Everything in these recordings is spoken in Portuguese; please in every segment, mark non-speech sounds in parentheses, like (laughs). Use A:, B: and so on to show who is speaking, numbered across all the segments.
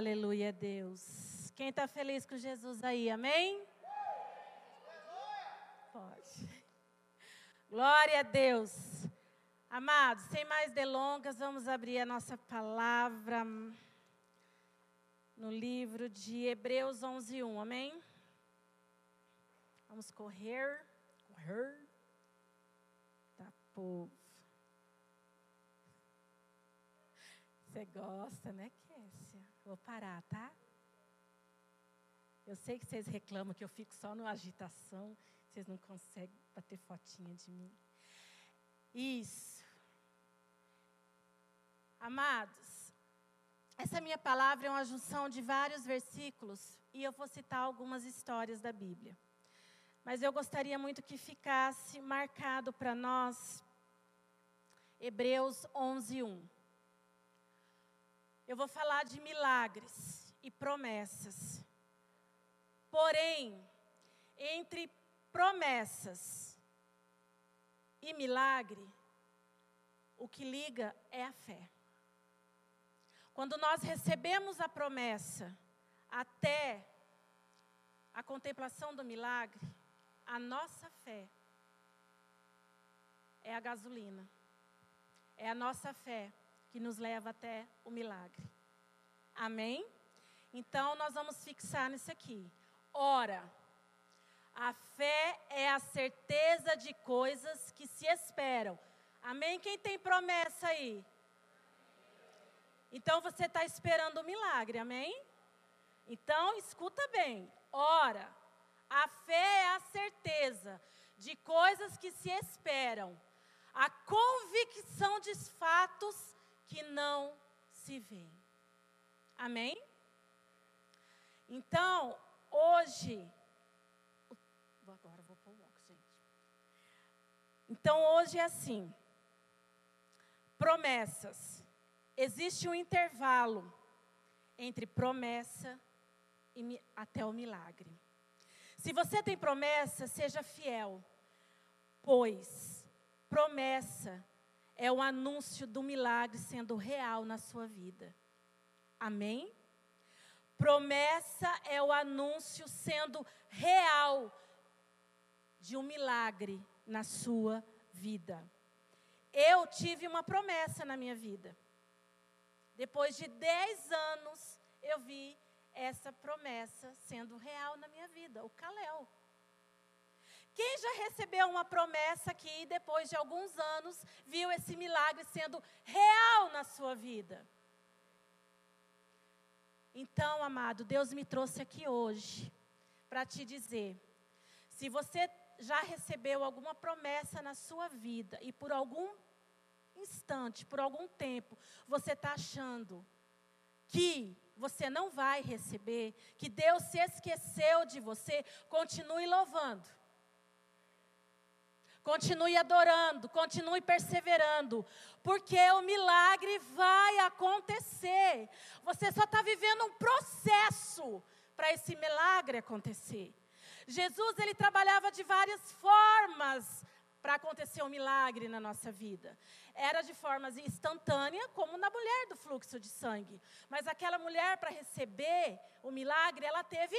A: aleluia, Deus. Quem está feliz com Jesus aí, amém? Pode. Glória a Deus. Amados, sem mais delongas, vamos abrir a nossa palavra no livro de Hebreus 11, 1, amém? Vamos correr, correr, tá, povo. Você gosta, né? Vou parar, tá? Eu sei que vocês reclamam que eu fico só no agitação, vocês não conseguem bater fotinha de mim. Isso. Amados, essa minha palavra é uma junção de vários versículos e eu vou citar algumas histórias da Bíblia. Mas eu gostaria muito que ficasse marcado para nós Hebreus 11, 1. Eu vou falar de milagres e promessas. Porém, entre promessas e milagre, o que liga é a fé. Quando nós recebemos a promessa até a contemplação do milagre, a nossa fé é a gasolina. É a nossa fé que nos leva até o milagre. Amém? Então nós vamos fixar nisso aqui. Ora, a fé é a certeza de coisas que se esperam. Amém? Quem tem promessa aí? Então você está esperando o milagre, amém? Então escuta bem. Ora, a fé é a certeza de coisas que se esperam, a convicção de fatos que não se veem. Amém? Então, hoje, agora vou pôr o óculos, gente. Então, hoje é assim: promessas. Existe um intervalo entre promessa e até o milagre. Se você tem promessa, seja fiel, pois promessa é o anúncio do milagre sendo real na sua vida. Amém? Promessa é o anúncio sendo real de um milagre na sua vida. Eu tive uma promessa na minha vida. Depois de 10 anos, eu vi essa promessa sendo real na minha vida, o Caléu. Quem já recebeu uma promessa aqui e depois de alguns anos viu esse milagre sendo real na sua vida? Então, amado, Deus me trouxe aqui hoje para te dizer: se você já recebeu alguma promessa na sua vida e por algum instante, por algum tempo, você está achando que você não vai receber, que Deus se esqueceu de você, continue louvando. Continue adorando, continue perseverando, porque o milagre vai acontecer. Você só está vivendo um processo para esse milagre acontecer. Jesus ele trabalhava de várias formas para acontecer um milagre na nossa vida. Era de formas instantânea, como na mulher do fluxo de sangue. Mas aquela mulher, para receber o milagre, ela teve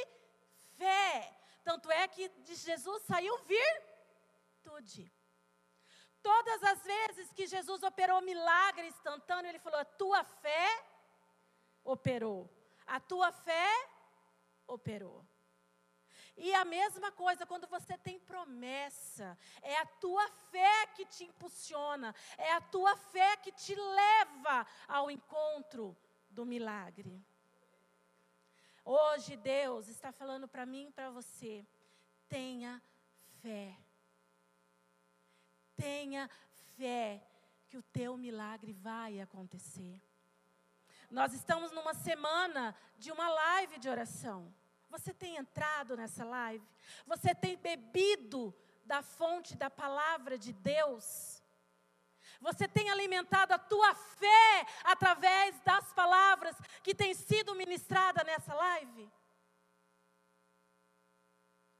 A: fé. Tanto é que de Jesus saiu virtude. Todas as vezes que Jesus operou milagre instantâneo, ele falou: A tua fé operou. A tua fé operou. E a mesma coisa quando você tem promessa, é a tua fé que te impulsiona, é a tua fé que te leva ao encontro do milagre. Hoje Deus está falando para mim e para você: tenha fé. Tenha fé que o teu milagre vai acontecer. Nós estamos numa semana de uma live de oração. Você tem entrado nessa live? Você tem bebido da fonte da palavra de Deus? Você tem alimentado a tua fé através das palavras que têm sido ministradas nessa live?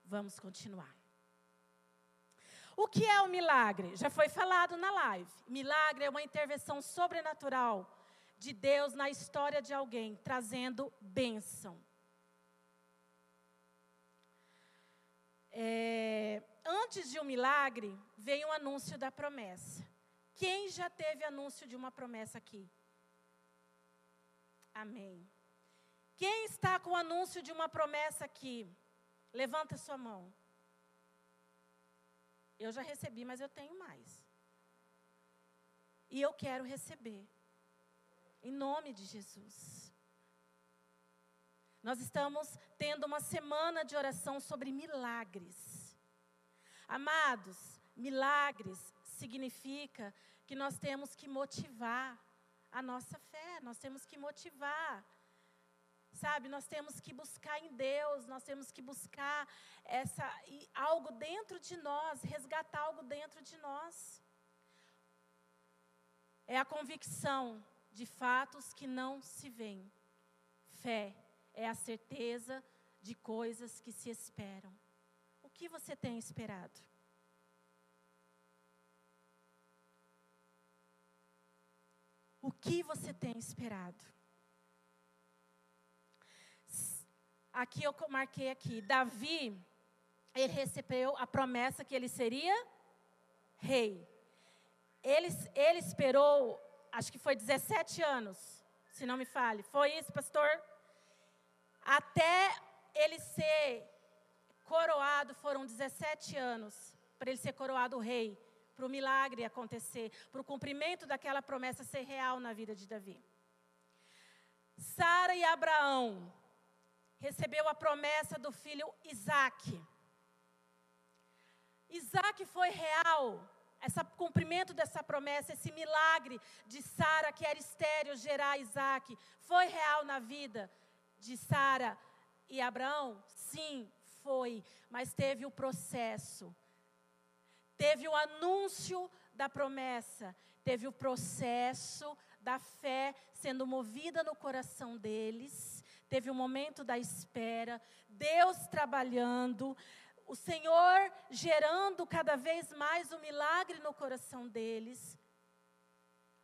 A: Vamos continuar. O que é o milagre? Já foi falado na live. Milagre é uma intervenção sobrenatural de Deus na história de alguém, trazendo bênção. É, antes de um milagre, veio o anúncio da promessa. Quem já teve anúncio de uma promessa aqui? Amém. Quem está com o anúncio de uma promessa aqui? Levanta sua mão. Eu já recebi, mas eu tenho mais. E eu quero receber. Em nome de Jesus. Nós estamos tendo uma semana de oração sobre milagres. Amados, milagres significa que nós temos que motivar a nossa fé, nós temos que motivar. Sabe, nós temos que buscar em Deus, nós temos que buscar essa algo dentro de nós, resgatar algo dentro de nós. É a convicção de fatos que não se veem. Fé é a certeza de coisas que se esperam. O que você tem esperado? O que você tem esperado? Aqui eu marquei aqui, Davi, ele recebeu a promessa que ele seria rei. Ele, ele esperou, acho que foi 17 anos, se não me fale. Foi isso, pastor? Até ele ser coroado, foram 17 anos para ele ser coroado rei, para o milagre acontecer, para o cumprimento daquela promessa ser real na vida de Davi. Sara e Abraão recebeu a promessa do filho Isaac. Isaac foi real, esse cumprimento dessa promessa, esse milagre de Sara, que era estéreo, gerar Isaac, foi real na vida de Sara e Abraão? Sim, foi, mas teve o processo. Teve o anúncio da promessa, teve o processo da fé sendo movida no coração deles, teve o momento da espera, Deus trabalhando, o Senhor gerando cada vez mais o milagre no coração deles.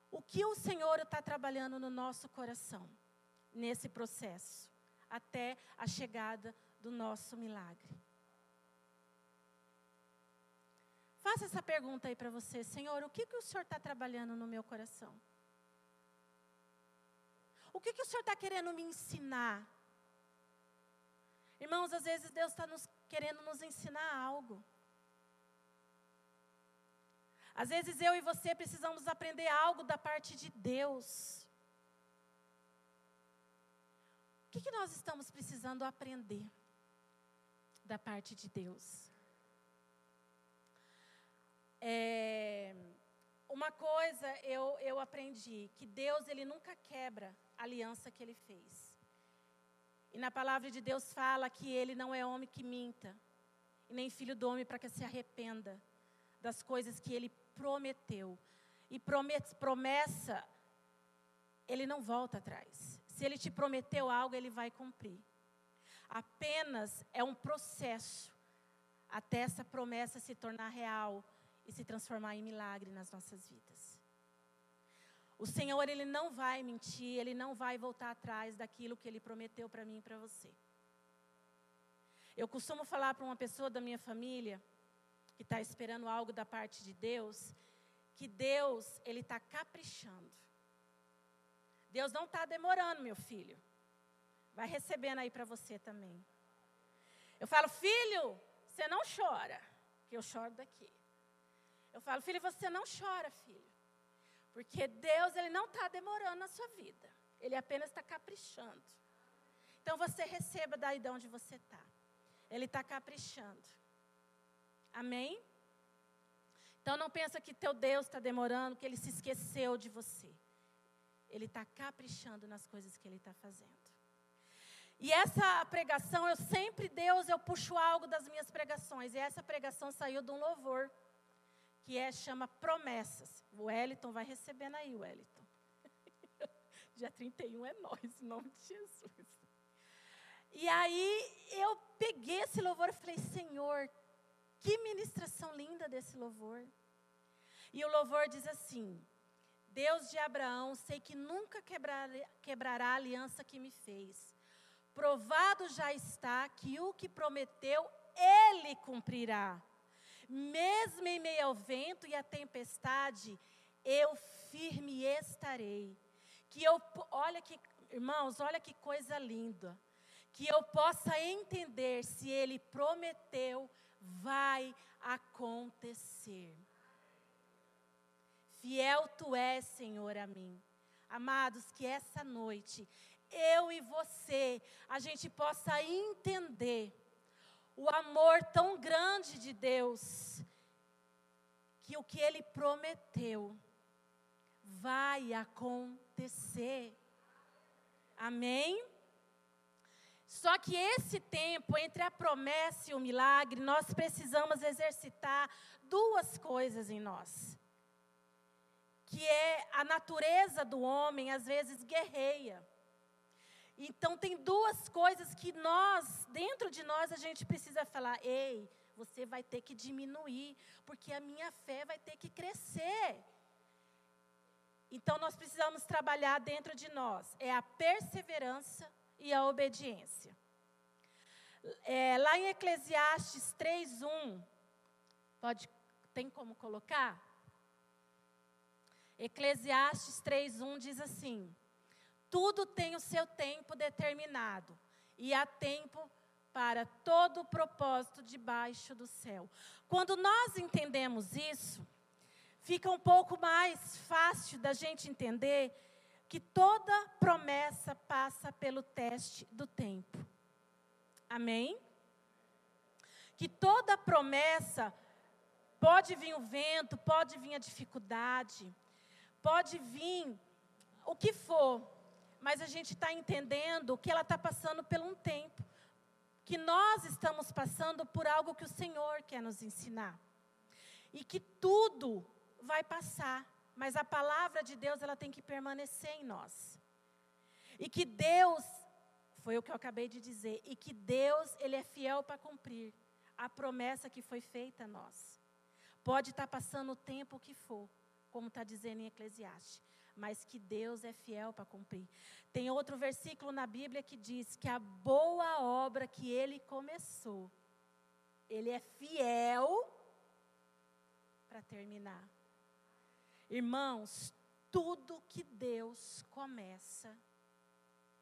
A: O que o Senhor está trabalhando no nosso coração nesse processo? até a chegada do nosso milagre. Faça essa pergunta aí para você, Senhor: o que, que o Senhor está trabalhando no meu coração? O que, que o Senhor está querendo me ensinar? Irmãos, às vezes Deus está nos querendo nos ensinar algo. Às vezes eu e você precisamos aprender algo da parte de Deus. O que, que nós estamos precisando aprender da parte de Deus? É, uma coisa eu, eu aprendi, que Deus ele nunca quebra aliança que ele fez. E na palavra de Deus fala que ele não é homem que minta, e nem filho do homem para que se arrependa das coisas que ele prometeu. E promessa, ele não volta atrás. Se ele te prometeu algo, ele vai cumprir. Apenas é um processo até essa promessa se tornar real e se transformar em milagre nas nossas vidas. O Senhor, Ele não vai mentir, Ele não vai voltar atrás daquilo que Ele prometeu para mim e para você. Eu costumo falar para uma pessoa da minha família, que está esperando algo da parte de Deus, que Deus, Ele está caprichando. Deus não está demorando, meu filho. Vai recebendo aí para você também. Eu falo, filho, você não chora, que eu choro daqui. Eu falo, filho, você não chora, filho. Porque Deus, Ele não está demorando na sua vida. Ele apenas está caprichando. Então você receba daí de onde você está. Ele está caprichando. Amém? Então não pensa que teu Deus está demorando, que Ele se esqueceu de você. Ele está caprichando nas coisas que ele está fazendo. E essa pregação, eu sempre, Deus, eu puxo algo das minhas pregações. E essa pregação saiu de um louvor, que é, chama Promessas. O Wellington vai recebendo aí, Wellington. (laughs) Dia 31 é nós, em nome de Jesus. E aí eu peguei esse louvor e falei, Senhor, que ministração linda desse louvor. E o louvor diz assim: Deus de Abraão, sei que nunca quebrar, quebrará a aliança que me fez. Provado já está que o que prometeu, ele cumprirá. Mesmo em meio ao vento e à tempestade, eu firme estarei. Que eu, olha que, irmãos, olha que coisa linda. Que eu possa entender se ele prometeu, vai acontecer. Fiel tu és, Senhor, a mim. Amados, que essa noite eu e você a gente possa entender o amor tão grande de Deus, que o que Ele prometeu vai acontecer. Amém? Só que esse tempo entre a promessa e o milagre, nós precisamos exercitar duas coisas em nós. Que é a natureza do homem, às vezes, guerreia. Então, tem duas coisas que nós, dentro de nós, a gente precisa falar: ei, você vai ter que diminuir, porque a minha fé vai ter que crescer. Então, nós precisamos trabalhar dentro de nós: é a perseverança e a obediência. É, lá em Eclesiastes 3:1, pode, tem como colocar? Eclesiastes 3:1 diz assim: tudo tem o seu tempo determinado, e há tempo para todo o propósito debaixo do céu. Quando nós entendemos isso, fica um pouco mais fácil da gente entender que toda promessa passa pelo teste do tempo. Amém? Que toda promessa pode vir o vento, pode vir a dificuldade, pode vir o que for, mas a gente está entendendo que ela está passando por um tempo, que nós estamos passando por algo que o Senhor quer nos ensinar. E que tudo vai passar, mas a palavra de Deus ela tem que permanecer em nós. E que Deus, foi o que eu acabei de dizer, e que Deus, ele é fiel para cumprir a promessa que foi feita a nós. Pode estar tá passando o tempo que for, como está dizendo em Eclesiastes mas que Deus é fiel para cumprir. Tem outro versículo na Bíblia que diz que a boa obra que ele começou, ele é fiel para terminar. Irmãos, tudo que Deus começa,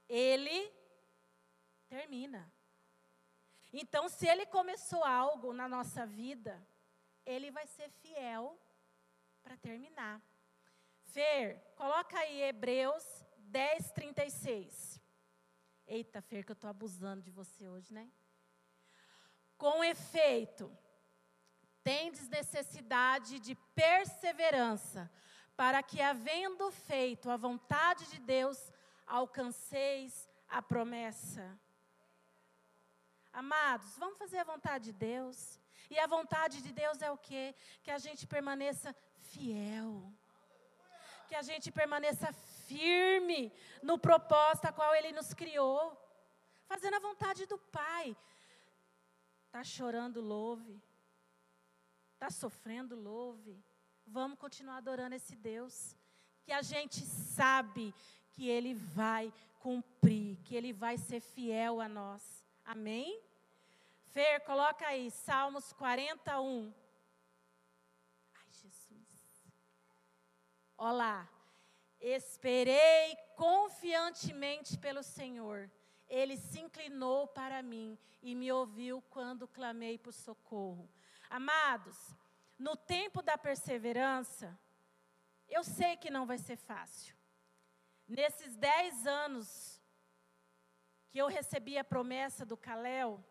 A: ele termina. Então, se ele começou algo na nossa vida, ele vai ser fiel para terminar. Fer, coloca aí Hebreus 10, 36. Eita, Fer, que eu estou abusando de você hoje, né? Com efeito, tendes necessidade de perseverança, para que, havendo feito a vontade de Deus, alcanceis a promessa. Amados, vamos fazer a vontade de Deus. E a vontade de Deus é o quê? Que a gente permaneça fiel que a gente permaneça firme no propósito a qual Ele nos criou, fazendo a vontade do Pai. Está chorando, louve. Está sofrendo, louve. Vamos continuar adorando esse Deus, que a gente sabe que Ele vai cumprir, que Ele vai ser fiel a nós. Amém? Fer, coloca aí, Salmos 41. Olá. Esperei confiantemente pelo Senhor. Ele se inclinou para mim e me ouviu quando clamei por socorro. Amados, no tempo da perseverança, eu sei que não vai ser fácil. Nesses dez anos que eu recebi a promessa do Calel,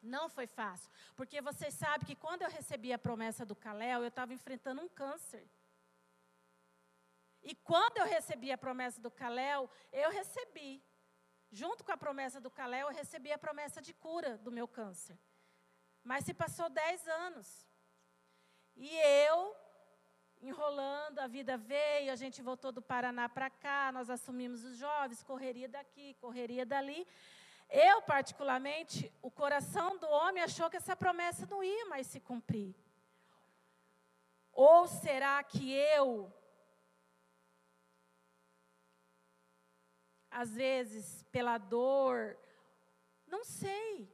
A: não foi fácil. Porque vocês sabem que quando eu recebi a promessa do Calel, eu estava enfrentando um câncer. E quando eu recebi a promessa do Calel, eu recebi. Junto com a promessa do Calel, eu recebi a promessa de cura do meu câncer. Mas se passou dez anos. E eu, enrolando, a vida veio, a gente voltou do Paraná para cá, nós assumimos os jovens, correria daqui, correria dali. Eu, particularmente, o coração do homem achou que essa promessa não ia mais se cumprir. Ou será que eu às vezes pela dor, não sei.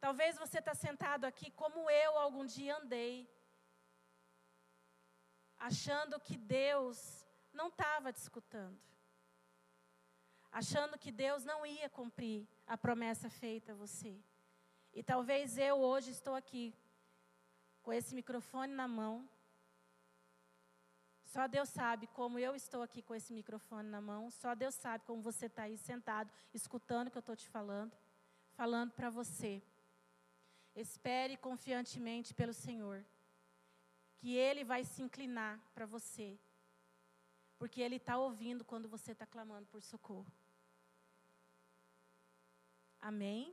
A: Talvez você está sentado aqui como eu algum dia andei, achando que Deus não estava te escutando, achando que Deus não ia cumprir a promessa feita a você. E talvez eu hoje estou aqui com esse microfone na mão. Só Deus sabe como eu estou aqui com esse microfone na mão. Só Deus sabe como você está aí sentado, escutando o que eu estou te falando, falando para você. Espere confiantemente pelo Senhor, que Ele vai se inclinar para você, porque Ele está ouvindo quando você está clamando por socorro. Amém?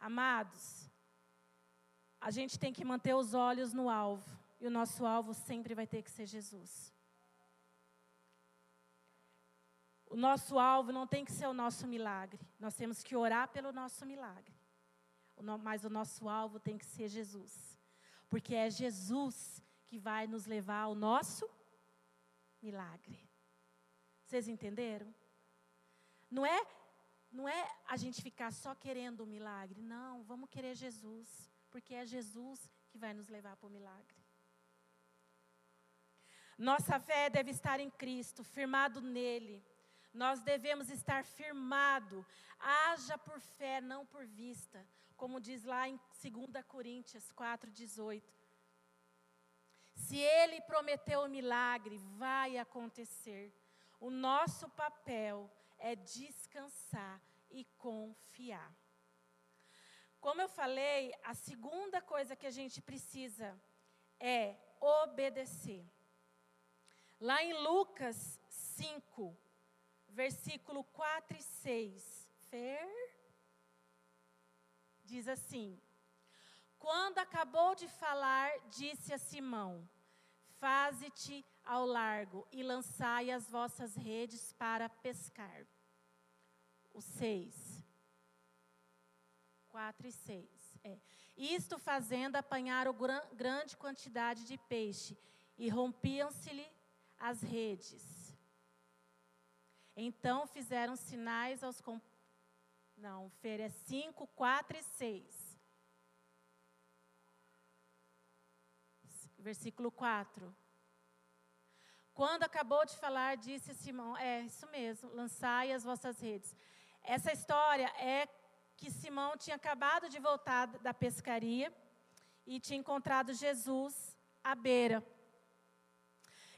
A: Amados, a gente tem que manter os olhos no alvo. O nosso alvo sempre vai ter que ser Jesus. O nosso alvo não tem que ser o nosso milagre. Nós temos que orar pelo nosso milagre. Mas o nosso alvo tem que ser Jesus. Porque é Jesus que vai nos levar ao nosso milagre. Vocês entenderam? Não é, não é a gente ficar só querendo o milagre. Não, vamos querer Jesus porque é Jesus que vai nos levar para o milagre. Nossa fé deve estar em Cristo, firmado nele. Nós devemos estar firmado. Haja por fé, não por vista, como diz lá em 2 Coríntios 4:18. Se ele prometeu o milagre, vai acontecer. O nosso papel é descansar e confiar. Como eu falei, a segunda coisa que a gente precisa é obedecer. Lá em Lucas 5, versículo 4 e 6. Fer? Diz assim: Quando acabou de falar, disse a Simão: Faze-te ao largo e lançai as vossas redes para pescar. O 6. 4 e 6. É. Isto fazendo apanhar gran, grande quantidade de peixe, e rompiam-se-lhe as redes. Então fizeram sinais aos. Não, Fer é 5, 4 e 6. Versículo 4. Quando acabou de falar, disse Simão: É isso mesmo, lançai as vossas redes. Essa história é que Simão tinha acabado de voltar da pescaria e tinha encontrado Jesus à beira.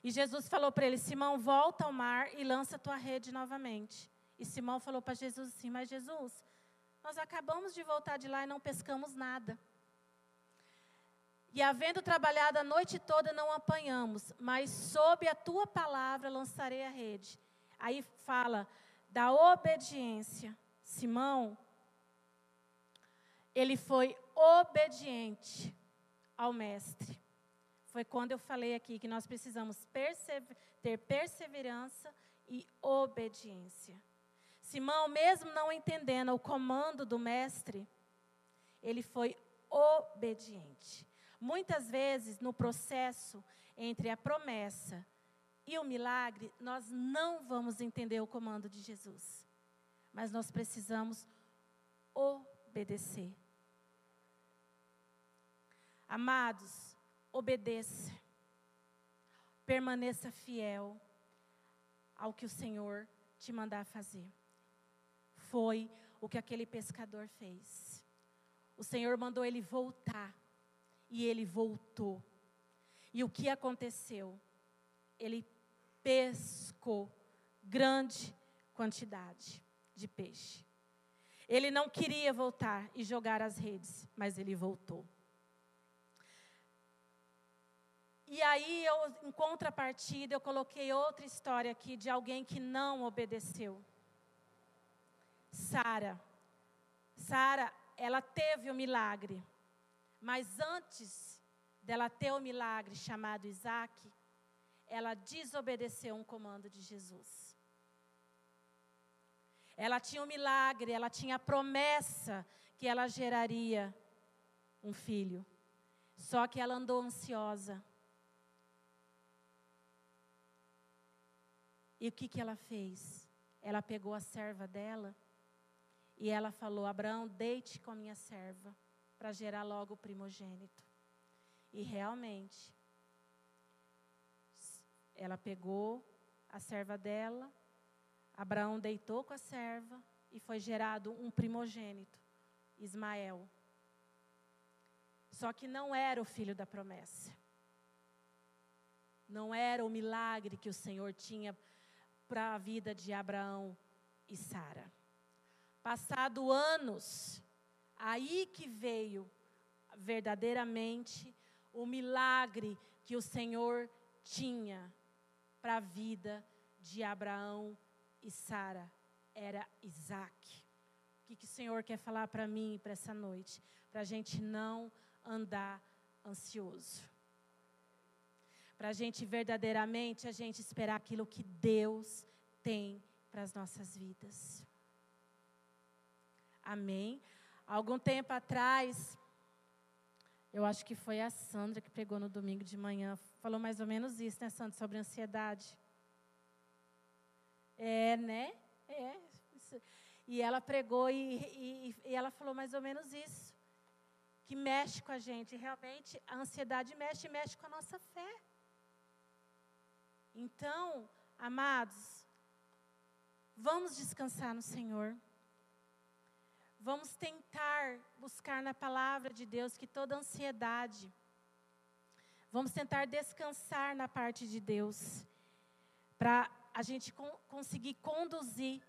A: E Jesus falou para ele: Simão, volta ao mar e lança tua rede novamente. E Simão falou para Jesus assim: Mas Jesus, nós acabamos de voltar de lá e não pescamos nada. E havendo trabalhado a noite toda, não apanhamos, mas sob a tua palavra lançarei a rede. Aí fala da obediência. Simão, ele foi obediente ao Mestre. Foi quando eu falei aqui que nós precisamos persever, ter perseverança e obediência. Simão, mesmo não entendendo o comando do Mestre, ele foi obediente. Muitas vezes, no processo entre a promessa e o milagre, nós não vamos entender o comando de Jesus, mas nós precisamos obedecer. Amados, obedeça. Permaneça fiel ao que o Senhor te mandar fazer. Foi o que aquele pescador fez. O Senhor mandou ele voltar. E ele voltou. E o que aconteceu? Ele pescou grande quantidade de peixe. Ele não queria voltar e jogar as redes, mas ele voltou. E aí, eu, em contrapartida, eu coloquei outra história aqui de alguém que não obedeceu. Sara. Sara, ela teve o milagre. Mas antes dela ter o milagre chamado Isaac, ela desobedeceu um comando de Jesus. Ela tinha o um milagre, ela tinha a promessa que ela geraria um filho. Só que ela andou ansiosa E o que, que ela fez? Ela pegou a serva dela e ela falou: Abraão, deite com a minha serva, para gerar logo o primogênito. E realmente, ela pegou a serva dela, Abraão deitou com a serva e foi gerado um primogênito, Ismael. Só que não era o filho da promessa. Não era o milagre que o Senhor tinha para a vida de Abraão e Sara. Passado anos, aí que veio verdadeiramente o milagre que o Senhor tinha para a vida de Abraão e Sara. Era Isaac. O que, que o Senhor quer falar para mim para essa noite? Para a gente não andar ansioso. Para a gente verdadeiramente, a gente esperar aquilo que Deus tem para as nossas vidas. Amém. Algum tempo atrás, eu acho que foi a Sandra que pregou no domingo de manhã, falou mais ou menos isso, né, Sandra, sobre ansiedade. É, né? É. E ela pregou e, e, e ela falou mais ou menos isso que mexe com a gente. Realmente, a ansiedade mexe e mexe com a nossa fé. Então, amados, vamos descansar no Senhor. Vamos tentar buscar na palavra de Deus que toda ansiedade, vamos tentar descansar na parte de Deus, para a gente conseguir conduzir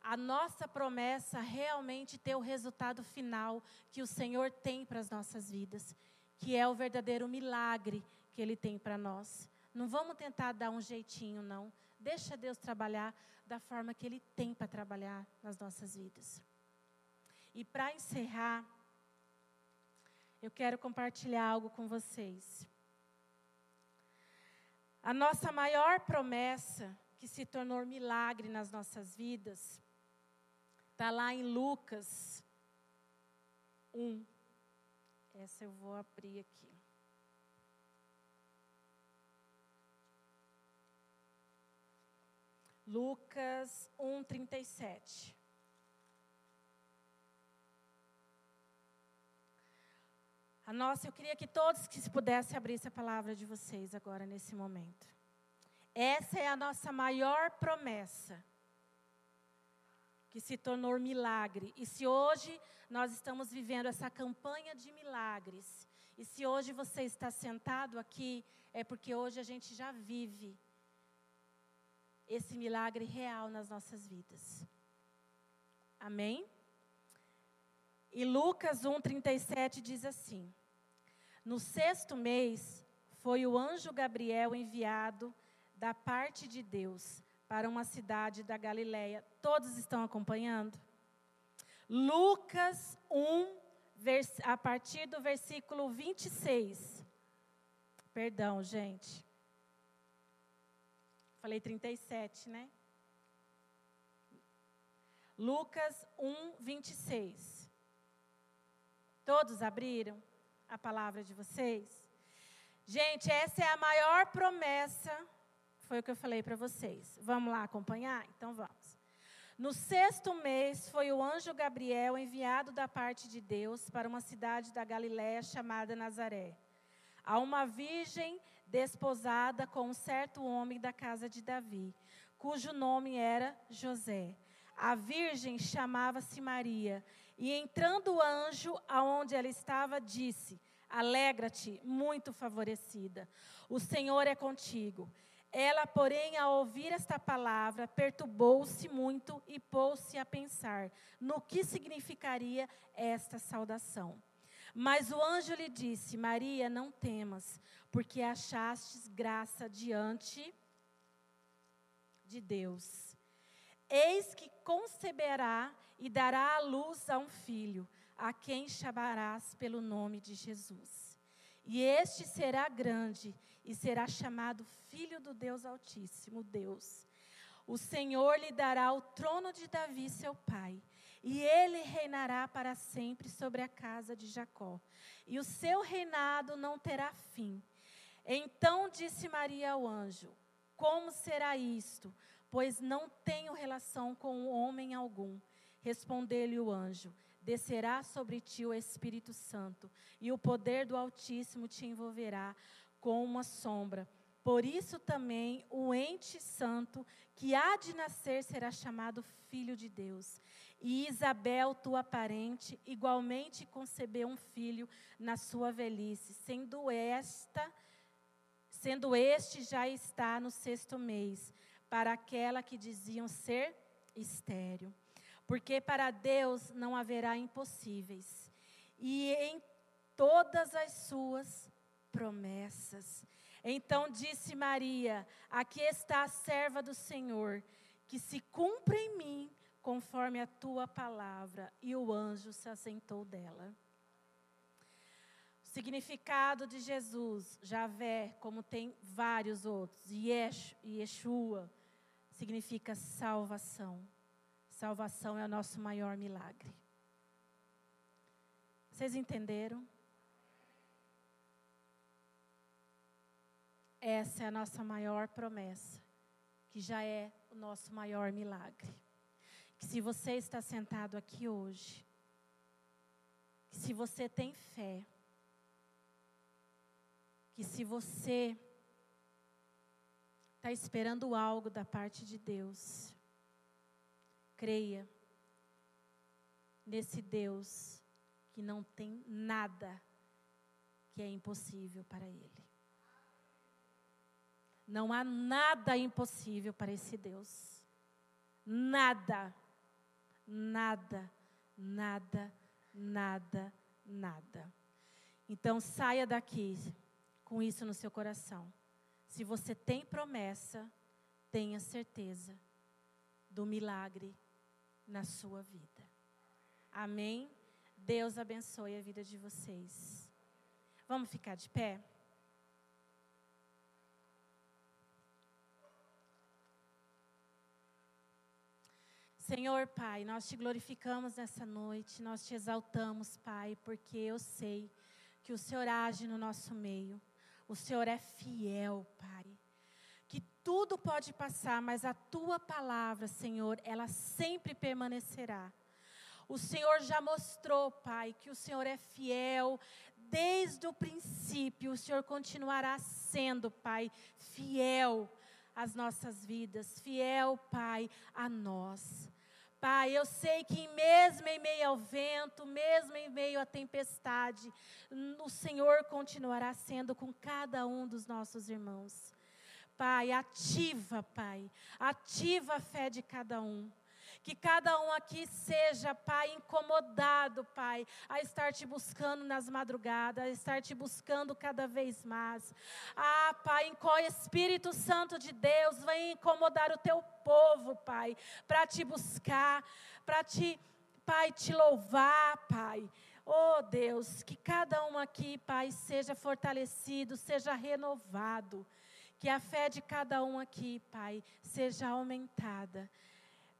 A: a nossa promessa realmente ter o resultado final que o Senhor tem para as nossas vidas, que é o verdadeiro milagre que Ele tem para nós. Não vamos tentar dar um jeitinho, não. Deixa Deus trabalhar da forma que Ele tem para trabalhar nas nossas vidas. E para encerrar, eu quero compartilhar algo com vocês. A nossa maior promessa, que se tornou milagre nas nossas vidas, Está lá em Lucas 1. Essa eu vou abrir aqui. Lucas 1, 37. A nossa, eu queria que todos que se pudessem abrir essa palavra de vocês agora nesse momento. Essa é a nossa maior promessa que se tornou milagre. E se hoje nós estamos vivendo essa campanha de milagres, e se hoje você está sentado aqui, é porque hoje a gente já vive esse milagre real nas nossas vidas. Amém? E Lucas 1,37 diz assim: No sexto mês foi o anjo Gabriel enviado da parte de Deus para uma cidade da Galileia. Todos estão acompanhando? Lucas 1, a partir do versículo 26. Perdão, gente. Falei 37, né? Lucas 1, 26. Todos abriram a palavra de vocês? Gente, essa é a maior promessa foi o que eu falei para vocês. Vamos lá acompanhar? Então vamos. No sexto mês foi o anjo Gabriel enviado da parte de Deus para uma cidade da Galiléia chamada Nazaré, a uma virgem desposada com um certo homem da casa de Davi, cujo nome era José. A virgem chamava-se Maria, e entrando o anjo aonde ela estava, disse: Alegra-te, muito favorecida. O Senhor é contigo. Ela, porém, ao ouvir esta palavra, perturbou-se muito e pôs-se a pensar no que significaria esta saudação. Mas o anjo lhe disse: Maria, não temas, porque achastes graça diante de Deus. Eis que conceberá e dará à luz a um filho, a quem chamarás pelo nome de Jesus. E este será grande e será chamado Filho do Deus Altíssimo, Deus. O Senhor lhe dará o trono de Davi, seu pai, e ele reinará para sempre sobre a casa de Jacó, e o seu reinado não terá fim. Então disse Maria ao anjo: Como será isto? Pois não tenho relação com homem algum. Respondeu-lhe o anjo: Descerá sobre ti o Espírito Santo, e o poder do Altíssimo te envolverá com uma sombra. Por isso também o ente santo que há de nascer será chamado filho de Deus. E Isabel, tua parente, igualmente concebeu um filho na sua velhice, sendo esta sendo este já está no sexto mês, para aquela que diziam ser estéril. Porque para Deus não haverá impossíveis. E em todas as suas promessas. Então disse Maria: Aqui está a serva do Senhor, que se cumpra em mim conforme a tua palavra. E o anjo se assentou dela. Significado de Jesus, Javé, como tem vários outros, Yesh, Yeshua, significa salvação. Salvação é o nosso maior milagre. Vocês entenderam? Essa é a nossa maior promessa, que já é o nosso maior milagre. Que se você está sentado aqui hoje, que se você tem fé, que se você está esperando algo da parte de Deus, creia nesse Deus que não tem nada que é impossível para Ele. Não há nada impossível para esse Deus. Nada, nada, nada, nada, nada. Então saia daqui com isso no seu coração. Se você tem promessa, tenha certeza do milagre na sua vida. Amém? Deus abençoe a vida de vocês. Vamos ficar de pé? Senhor Pai, nós te glorificamos nessa noite, nós te exaltamos, Pai, porque eu sei que o Senhor age no nosso meio. O Senhor é fiel, Pai. Que tudo pode passar, mas a tua palavra, Senhor, ela sempre permanecerá. O Senhor já mostrou, Pai, que o Senhor é fiel desde o princípio. O Senhor continuará sendo, Pai, fiel às nossas vidas, fiel, Pai, a nós. Pai, eu sei que mesmo em meio ao vento, mesmo em meio à tempestade, o Senhor continuará sendo com cada um dos nossos irmãos. Pai, ativa, Pai, ativa a fé de cada um. Que cada um aqui seja, Pai, incomodado, Pai, a estar te buscando nas madrugadas, a estar te buscando cada vez mais. Ah, Pai, Espírito Santo de Deus vem incomodar o teu povo, Pai, para te buscar, para te, Pai, te louvar, Pai. Oh Deus, que cada um aqui, Pai, seja fortalecido, seja renovado. Que a fé de cada um aqui, Pai, seja aumentada.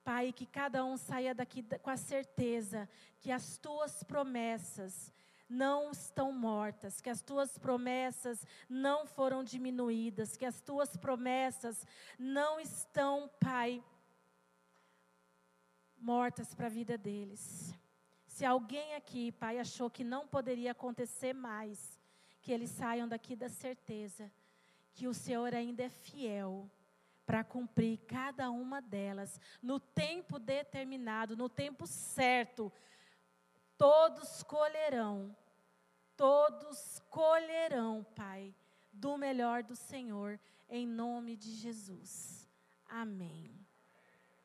A: Pai, que cada um saia daqui com a certeza que as tuas promessas não estão mortas, que as tuas promessas não foram diminuídas, que as tuas promessas não estão, Pai, mortas para a vida deles. Se alguém aqui, Pai, achou que não poderia acontecer mais, que eles saiam daqui da certeza que o Senhor ainda é fiel para cumprir cada uma delas no tempo determinado, no tempo certo. Todos colherão, todos colherão, Pai, do melhor do Senhor, em nome de Jesus. Amém.